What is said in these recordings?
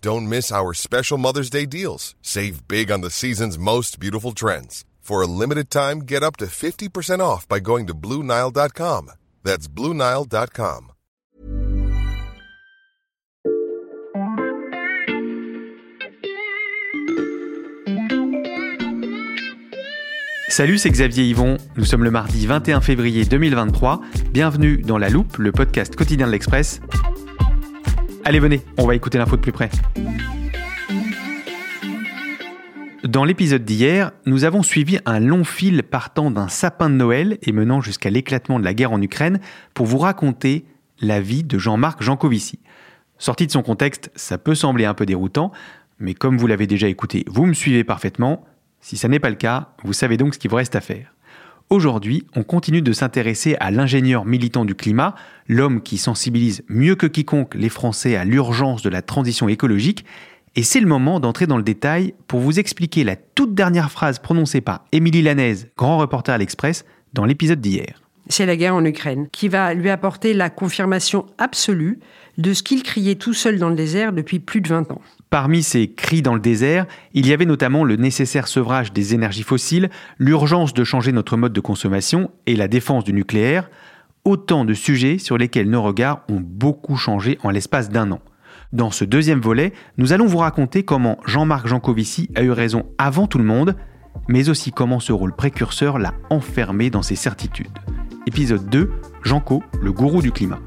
Don't miss our special Mother's Day deals. Save big on the season's most beautiful trends. For a limited time, get up to 50% off by going to BlueNile.com. That's BlueNile.com. Salut, c'est Xavier Yvon. Nous sommes le mardi 21 février 2023. Bienvenue dans La Loupe, le podcast quotidien de l'Express. Allez, venez, on va écouter l'info de plus près. Dans l'épisode d'hier, nous avons suivi un long fil partant d'un sapin de Noël et menant jusqu'à l'éclatement de la guerre en Ukraine pour vous raconter la vie de Jean-Marc Jancovici. Sorti de son contexte, ça peut sembler un peu déroutant, mais comme vous l'avez déjà écouté, vous me suivez parfaitement. Si ça n'est pas le cas, vous savez donc ce qu'il vous reste à faire. Aujourd'hui, on continue de s'intéresser à l'ingénieur militant du climat, l'homme qui sensibilise mieux que quiconque les Français à l'urgence de la transition écologique, et c'est le moment d'entrer dans le détail pour vous expliquer la toute dernière phrase prononcée par Émilie Lanaise, grand reporter à l'Express, dans l'épisode d'hier. C'est la guerre en Ukraine qui va lui apporter la confirmation absolue de ce qu'il criait tout seul dans le désert depuis plus de 20 ans. Parmi ces cris dans le désert, il y avait notamment le nécessaire sevrage des énergies fossiles, l'urgence de changer notre mode de consommation et la défense du nucléaire, autant de sujets sur lesquels nos regards ont beaucoup changé en l'espace d'un an. Dans ce deuxième volet, nous allons vous raconter comment Jean-Marc Jancovici a eu raison avant tout le monde, mais aussi comment ce rôle précurseur l'a enfermé dans ses certitudes. Épisode 2, Janco, le gourou du climat.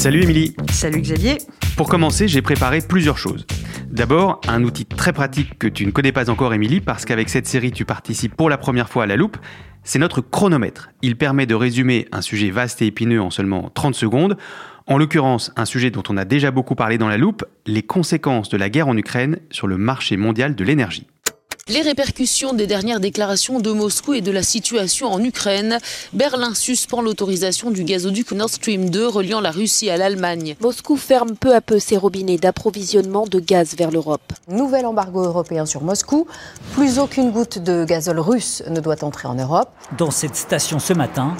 Salut Émilie. Salut Xavier. Pour commencer, j'ai préparé plusieurs choses. D'abord, un outil très pratique que tu ne connais pas encore Émilie, parce qu'avec cette série tu participes pour la première fois à la loupe, c'est notre chronomètre. Il permet de résumer un sujet vaste et épineux en seulement 30 secondes. En l'occurrence, un sujet dont on a déjà beaucoup parlé dans la loupe, les conséquences de la guerre en Ukraine sur le marché mondial de l'énergie. Les répercussions des dernières déclarations de Moscou et de la situation en Ukraine. Berlin suspend l'autorisation du gazoduc Nord Stream 2 reliant la Russie à l'Allemagne. Moscou ferme peu à peu ses robinets d'approvisionnement de gaz vers l'Europe. Nouvel embargo européen sur Moscou. Plus aucune goutte de gazole russe ne doit entrer en Europe. Dans cette station ce matin,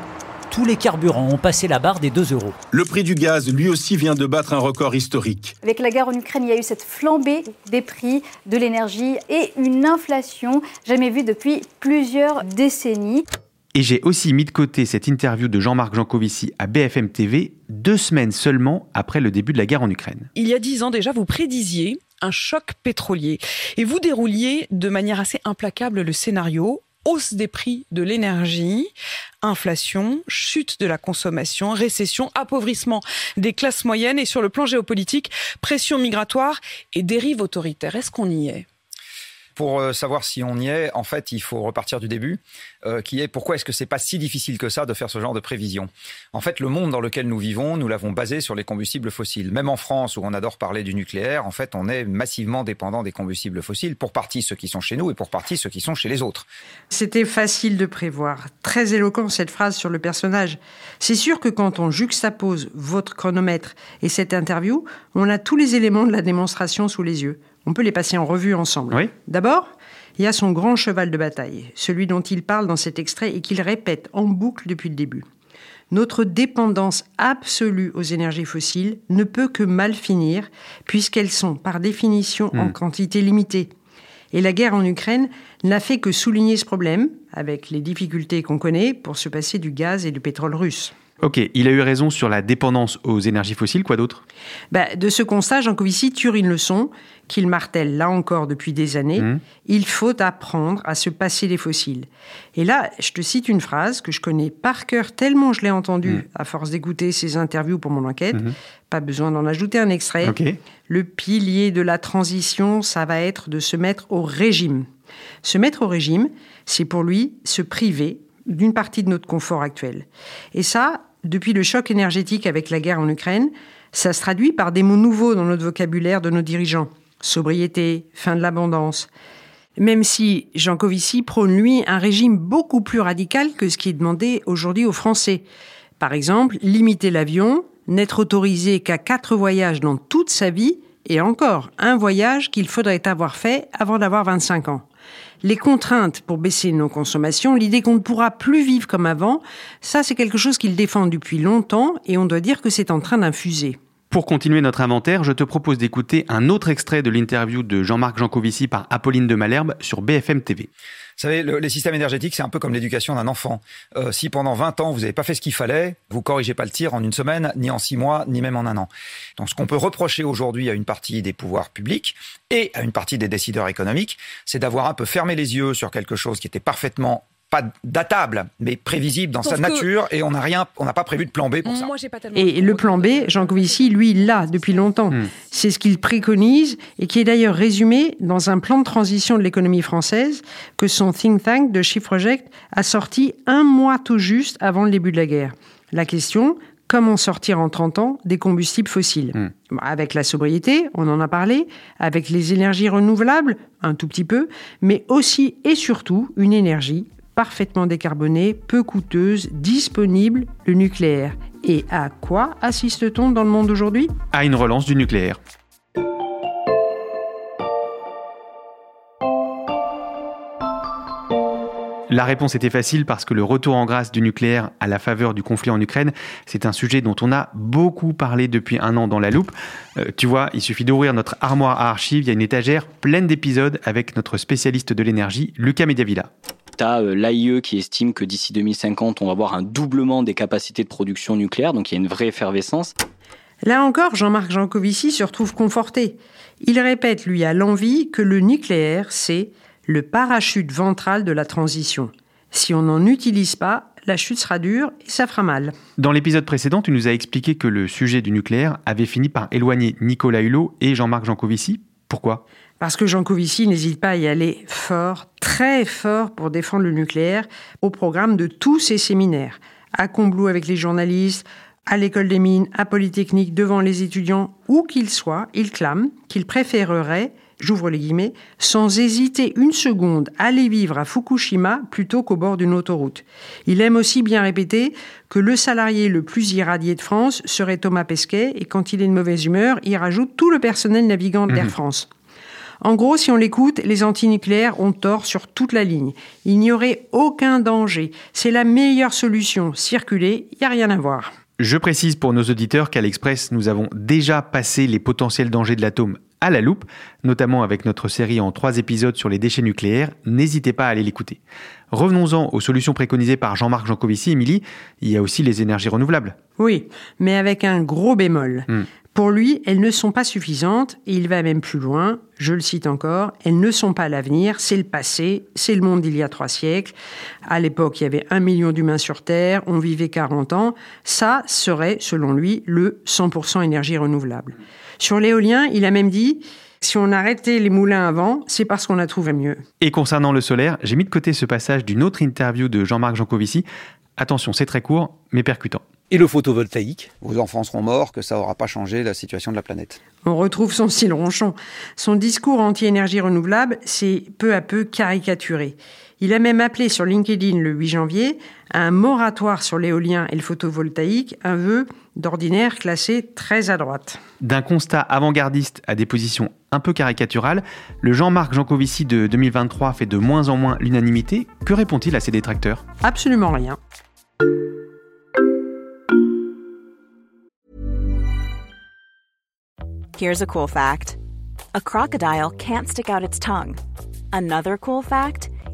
tous les carburants ont passé la barre des 2 euros. Le prix du gaz, lui aussi, vient de battre un record historique. Avec la guerre en Ukraine, il y a eu cette flambée des prix de l'énergie et une inflation jamais vue depuis plusieurs décennies. Et j'ai aussi mis de côté cette interview de Jean-Marc Jancovici à BFM TV, deux semaines seulement après le début de la guerre en Ukraine. Il y a dix ans déjà, vous prédisiez un choc pétrolier. Et vous dérouliez de manière assez implacable le scénario hausse des prix de l'énergie, inflation, chute de la consommation, récession, appauvrissement des classes moyennes et sur le plan géopolitique, pression migratoire et dérive autoritaire. Est-ce qu'on y est? Pour euh, savoir si on y est, en fait, il faut repartir du début, euh, qui est pourquoi est-ce que c'est pas si difficile que ça de faire ce genre de prévision? En fait, le monde dans lequel nous vivons, nous l'avons basé sur les combustibles fossiles. Même en France, où on adore parler du nucléaire, en fait, on est massivement dépendant des combustibles fossiles, pour partie ceux qui sont chez nous et pour partie ceux qui sont chez les autres. C'était facile de prévoir. Très éloquent cette phrase sur le personnage. C'est sûr que quand on juxtapose votre chronomètre et cette interview, on a tous les éléments de la démonstration sous les yeux. On peut les passer en revue ensemble. D'abord, il y a son grand cheval de bataille, celui dont il parle dans cet extrait et qu'il répète en boucle depuis le début. Notre dépendance absolue aux énergies fossiles ne peut que mal finir, puisqu'elles sont par définition en Hmm. quantité limitée. Et la guerre en Ukraine n'a fait que souligner ce problème, avec les difficultés qu'on connaît pour se passer du gaz et du pétrole russe. Ok, il a eu raison sur la dépendance aux énergies fossiles, quoi d'autre? Bah, De ce constat, Jean Covici tire une leçon qu'il martèle là encore depuis des années. Mmh. Il faut apprendre à se passer des fossiles. Et là, je te cite une phrase que je connais par cœur tellement je l'ai entendue Mmh. à force d'écouter ses interviews pour mon enquête. Mhm. Pas besoin d'en ajouter un extrait. Le pilier de la transition, ça va être de se mettre au régime. Se mettre au régime, c'est pour lui se priver d'une partie de notre confort actuel. Et ça, depuis le choc énergétique avec la guerre en Ukraine, ça se traduit par des mots nouveaux dans notre vocabulaire de nos dirigeants. Sobriété, fin de l'abondance. Même si Jean Covici prône, lui, un régime beaucoup plus radical que ce qui est demandé aujourd'hui aux Français. Par exemple, limiter l'avion, n'être autorisé qu'à quatre voyages dans toute sa vie, et encore un voyage qu'il faudrait avoir fait avant d'avoir 25 ans. Les contraintes pour baisser nos consommations, l'idée qu'on ne pourra plus vivre comme avant, ça c'est quelque chose qu'il défend depuis longtemps et on doit dire que c'est en train d'infuser. Pour continuer notre inventaire, je te propose d'écouter un autre extrait de l'interview de Jean-Marc Jancovici par Apolline de Malherbe sur BFM TV. Vous savez, le- les systèmes énergétiques, c'est un peu comme l'éducation d'un enfant. Euh, si pendant 20 ans, vous n'avez pas fait ce qu'il fallait, vous corrigez pas le tir en une semaine, ni en six mois, ni même en un an. Donc ce qu'on peut reprocher aujourd'hui à une partie des pouvoirs publics et à une partie des décideurs économiques, c'est d'avoir un peu fermé les yeux sur quelque chose qui était parfaitement pas datable, mais prévisible dans Sauf sa nature, et on n'a rien, on n'a pas prévu de plan B pour ça. Moi, j'ai pas tellement. Et le plan B, Jean Covici, lui, il l'a depuis longtemps. C'est ce qu'il préconise et qui est d'ailleurs résumé dans un plan de transition de l'économie française que son think tank de Shift Project a sorti un mois tout juste avant le début de la guerre. La question, comment sortir en 30 ans des combustibles fossiles Bon, Avec la sobriété, on en a parlé, avec les énergies renouvelables, un tout petit peu, mais aussi et surtout une énergie parfaitement décarbonée, peu coûteuse, disponible, le nucléaire. Et à quoi assiste-t-on dans le monde aujourd'hui? À une relance du nucléaire. La réponse était facile parce que le retour en grâce du nucléaire à la faveur du conflit en Ukraine, c'est un sujet dont on a beaucoup parlé depuis un an dans la loupe. Euh, tu vois, il suffit d'ouvrir notre armoire à archives, il y a une étagère pleine d'épisodes avec notre spécialiste de l'énergie, Lucas Mediavilla. Tu as l'AIE qui estime que d'ici 2050, on va avoir un doublement des capacités de production nucléaire, donc il y a une vraie effervescence. Là encore, Jean-Marc Jancovici se retrouve conforté. Il répète, lui, à l'envie, que le nucléaire, c'est le parachute ventral de la transition. Si on n'en utilise pas, la chute sera dure et ça fera mal. Dans l'épisode précédent, tu nous as expliqué que le sujet du nucléaire avait fini par éloigner Nicolas Hulot et Jean-Marc Jancovici. Pourquoi? Parce que Jean Covici n'hésite pas à y aller fort, très fort pour défendre le nucléaire au programme de tous ses séminaires. À Combloux avec les journalistes, à l'école des mines, à Polytechnique, devant les étudiants, où qu'il soit, il clame qu'il préférerait, j'ouvre les guillemets, sans hésiter une seconde, aller vivre à Fukushima plutôt qu'au bord d'une autoroute. Il aime aussi bien répéter que le salarié le plus irradié de France serait Thomas Pesquet et quand il est de mauvaise humeur, il rajoute tout le personnel navigant d'Air Mhm. France. En gros, si on l'écoute, les antinucléaires ont tort sur toute la ligne. Il n'y aurait aucun danger. C'est la meilleure solution. Circuler, il n'y a rien à voir. Je précise pour nos auditeurs qu'à l'Express, nous avons déjà passé les potentiels dangers de l'atome à la loupe, notamment avec notre série en trois épisodes sur les déchets nucléaires. N'hésitez pas à aller l'écouter. Revenons-en aux solutions préconisées par Jean-Marc Jancovici. Émilie, il y a aussi les énergies renouvelables. Oui, mais avec un gros bémol. Hmm. Pour lui, elles ne sont pas suffisantes et il va même plus loin. Je le cite encore, elles ne sont pas l'avenir, c'est le passé, c'est le monde d'il y a trois siècles. À l'époque, il y avait un million d'humains sur Terre, on vivait 40 ans. Ça serait, selon lui, le 100% énergie renouvelable. Sur l'éolien, il a même dit, si on arrêtait les moulins avant, c'est parce qu'on a trouvé mieux. Et concernant le solaire, j'ai mis de côté ce passage d'une autre interview de Jean-Marc Jancovici. Attention, c'est très court, mais percutant. Et le photovoltaïque? Vos enfants seront morts, que ça n'aura pas changé la situation de la planète. On retrouve son style ronchon. Son discours anti-énergie renouvelable s'est peu à peu caricaturé. Il a même appelé sur LinkedIn le 8 janvier à un moratoire sur l'éolien et le photovoltaïque, un vœu d'ordinaire classé très à droite. D'un constat avant-gardiste à des positions un peu caricaturales, le Jean-Marc Jancovici de 2023 fait de moins en moins l'unanimité. Que répond-il à ses détracteurs? Absolument rien. Here's a cool fact a crocodile can't stick out its tongue. Another cool fact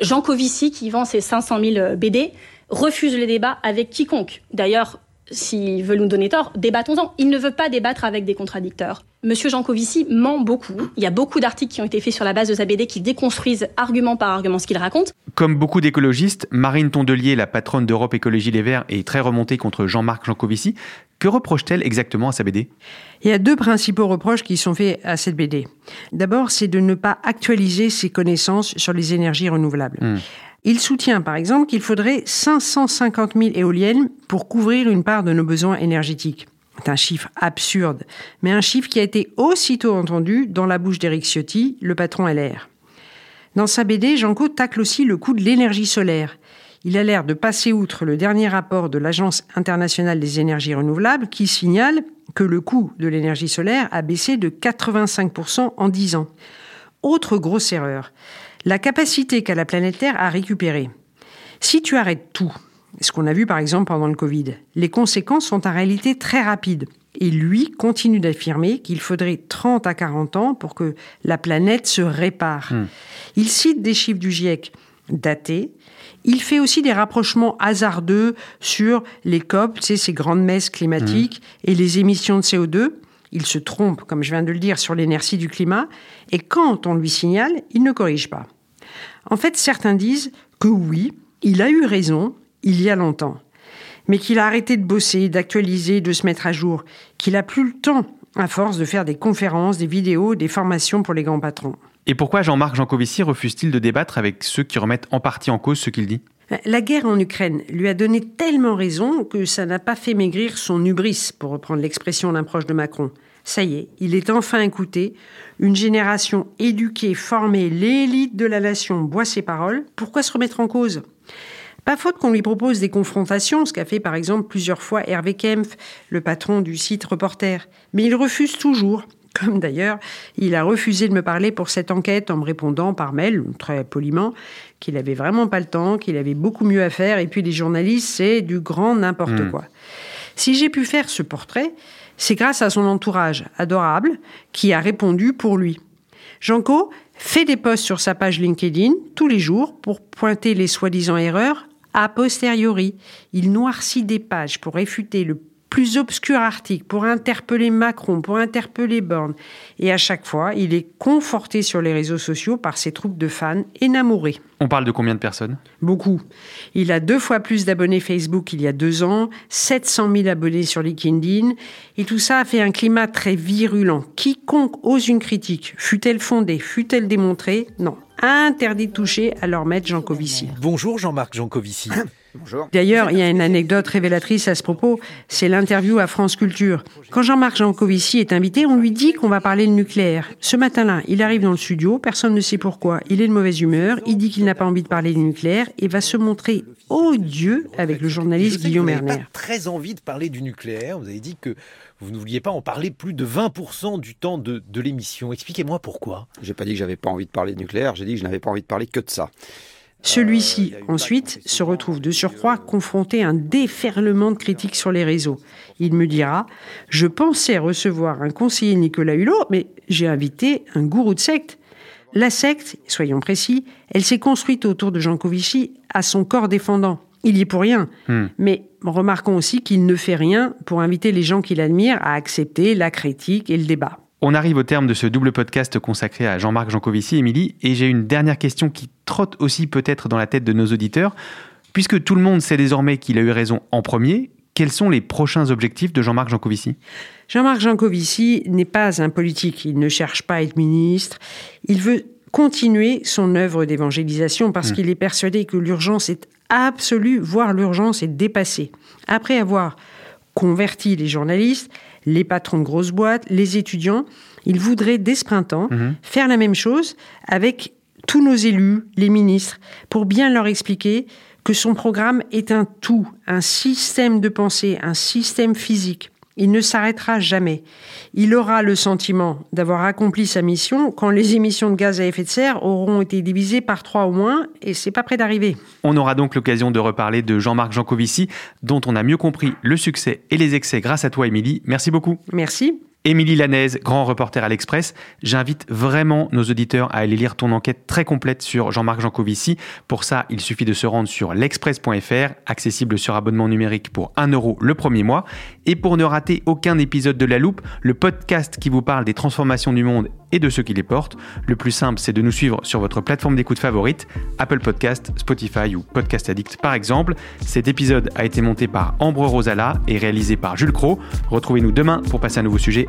Jean Covici, qui vend ses 500 000 BD, refuse le débat avec quiconque. D'ailleurs, s'il veut nous donner tort, débattons-en. Il ne veut pas débattre avec des contradicteurs. Monsieur Jancovici ment beaucoup. Il y a beaucoup d'articles qui ont été faits sur la base de sa BD qui déconstruisent argument par argument ce qu'il raconte. Comme beaucoup d'écologistes, Marine Tondelier, la patronne d'Europe Écologie Les Verts, est très remontée contre Jean-Marc Jancovici. Que reproche-t-elle exactement à sa BD Il y a deux principaux reproches qui sont faits à cette BD. D'abord, c'est de ne pas actualiser ses connaissances sur les énergies renouvelables. Hmm. Il soutient par exemple qu'il faudrait 550 000 éoliennes pour couvrir une part de nos besoins énergétiques. C'est un chiffre absurde, mais un chiffre qui a été aussitôt entendu dans la bouche d'Éric Ciotti, le patron LR. Dans sa BD, Jean-Claude tacle aussi le coût de l'énergie solaire. Il a l'air de passer outre le dernier rapport de l'Agence internationale des énergies renouvelables qui signale que le coût de l'énergie solaire a baissé de 85% en 10 ans. Autre grosse erreur, la capacité qu'a la planète Terre à récupérer. Si tu arrêtes tout, ce qu'on a vu par exemple pendant le Covid, les conséquences sont en réalité très rapides. Et lui continue d'affirmer qu'il faudrait 30 à 40 ans pour que la planète se répare. Hmm. Il cite des chiffres du GIEC datés. Il fait aussi des rapprochements hasardeux sur les COP, tu sais, ces grandes messes climatiques, hmm. et les émissions de CO2. Il se trompe, comme je viens de le dire, sur l'inertie du climat. Et quand on lui signale, il ne corrige pas. En fait, certains disent que oui, il a eu raison il y a longtemps, mais qu'il a arrêté de bosser, d'actualiser, de se mettre à jour, qu'il a plus le temps à force de faire des conférences, des vidéos, des formations pour les grands patrons. Et pourquoi Jean-Marc Jancovici refuse-t-il de débattre avec ceux qui remettent en partie en cause ce qu'il dit? La guerre en Ukraine lui a donné tellement raison que ça n'a pas fait maigrir son hubris, pour reprendre l'expression d'un proche de Macron. Ça y est, il est enfin écouté. Une génération éduquée, formée, l'élite de la nation boit ses paroles. Pourquoi se remettre en cause? Pas faute qu'on lui propose des confrontations, ce qu'a fait par exemple plusieurs fois Hervé Kempf, le patron du site Reporter. Mais il refuse toujours. Comme d'ailleurs, il a refusé de me parler pour cette enquête en me répondant par mail, très poliment, qu'il avait vraiment pas le temps, qu'il avait beaucoup mieux à faire, et puis les journalistes, c'est du grand n'importe hmm. quoi. Si j'ai pu faire ce portrait, c'est grâce à son entourage adorable qui a répondu pour lui. Janko fait des posts sur sa page LinkedIn tous les jours pour pointer les soi-disant erreurs a posteriori. Il noircit des pages pour réfuter le plus obscur article, pour interpeller Macron, pour interpeller Borne. Et à chaque fois, il est conforté sur les réseaux sociaux par ses troupes de fans énamourés. On parle de combien de personnes? Beaucoup. Il a deux fois plus d'abonnés Facebook qu'il y a deux ans, 700 000 abonnés sur LinkedIn, et tout ça a fait un climat très virulent. Quiconque ose une critique, fut-elle fondée, fut-elle démontrée, non. Interdit de toucher à leur maître Jancovici. Bonjour Jean-Marc Jancovici. D'ailleurs, il y a une anecdote révélatrice à ce propos, c'est l'interview à France Culture. Quand Jean-Marc Jancovici est invité, on lui dit qu'on va parler de nucléaire. Ce matin-là, il arrive dans le studio, personne ne sait pourquoi, il est de mauvaise humeur, il dit qu'il n'a pas envie de parler du nucléaire et va se montrer odieux avec le journaliste Guillaume Erner. Pas très envie de parler du nucléaire, vous avez dit que vous ne vouliez pas en parler plus de 20% du temps de, de l'émission. Expliquez-moi pourquoi. J'ai pas dit que j'avais pas envie de parler de nucléaire, j'ai dit que je n'avais pas envie de parler que de ça. Celui-ci, ensuite, se retrouve de surcroît confronté à un déferlement de critiques sur les réseaux. Il me dira Je pensais recevoir un conseiller Nicolas Hulot, mais j'ai invité un gourou de secte. La secte, soyons précis, elle s'est construite autour de Jean Covici à son corps défendant. Il y est pour rien. Hmm. Mais remarquons aussi qu'il ne fait rien pour inviter les gens qu'il admire à accepter la critique et le débat. On arrive au terme de ce double podcast consacré à Jean-Marc Jancovici, Émilie, et j'ai une dernière question qui trotte aussi peut-être dans la tête de nos auditeurs. Puisque tout le monde sait désormais qu'il a eu raison en premier, quels sont les prochains objectifs de Jean-Marc Jancovici? Jean-Marc Jancovici n'est pas un politique, il ne cherche pas à être ministre, il veut continuer son œuvre d'évangélisation parce hmm. qu'il est persuadé que l'urgence est absolue, voire l'urgence est dépassée. Après avoir converti les journalistes, les patrons de grosses boîtes, les étudiants. Ils voudraient, dès ce printemps, mhm. faire la même chose avec tous nos élus, les ministres, pour bien leur expliquer que son programme est un tout, un système de pensée, un système physique. Il ne s'arrêtera jamais. Il aura le sentiment d'avoir accompli sa mission quand les émissions de gaz à effet de serre auront été divisées par trois au moins, et c'est pas près d'arriver. On aura donc l'occasion de reparler de Jean-Marc Jancovici, dont on a mieux compris le succès et les excès grâce à toi, Émilie. Merci beaucoup. Merci. Émilie Lanaise, grand reporter à l'Express. J'invite vraiment nos auditeurs à aller lire ton enquête très complète sur Jean-Marc Jancovici. Pour ça, il suffit de se rendre sur l'express.fr, accessible sur abonnement numérique pour 1 euro le premier mois. Et pour ne rater aucun épisode de La Loupe, le podcast qui vous parle des transformations du monde et de ceux qui les portent, le plus simple, c'est de nous suivre sur votre plateforme d'écoute favorite, Apple Podcast, Spotify ou Podcast Addict par exemple. Cet épisode a été monté par Ambre Rosala et réalisé par Jules Cro. Retrouvez-nous demain pour passer un nouveau sujet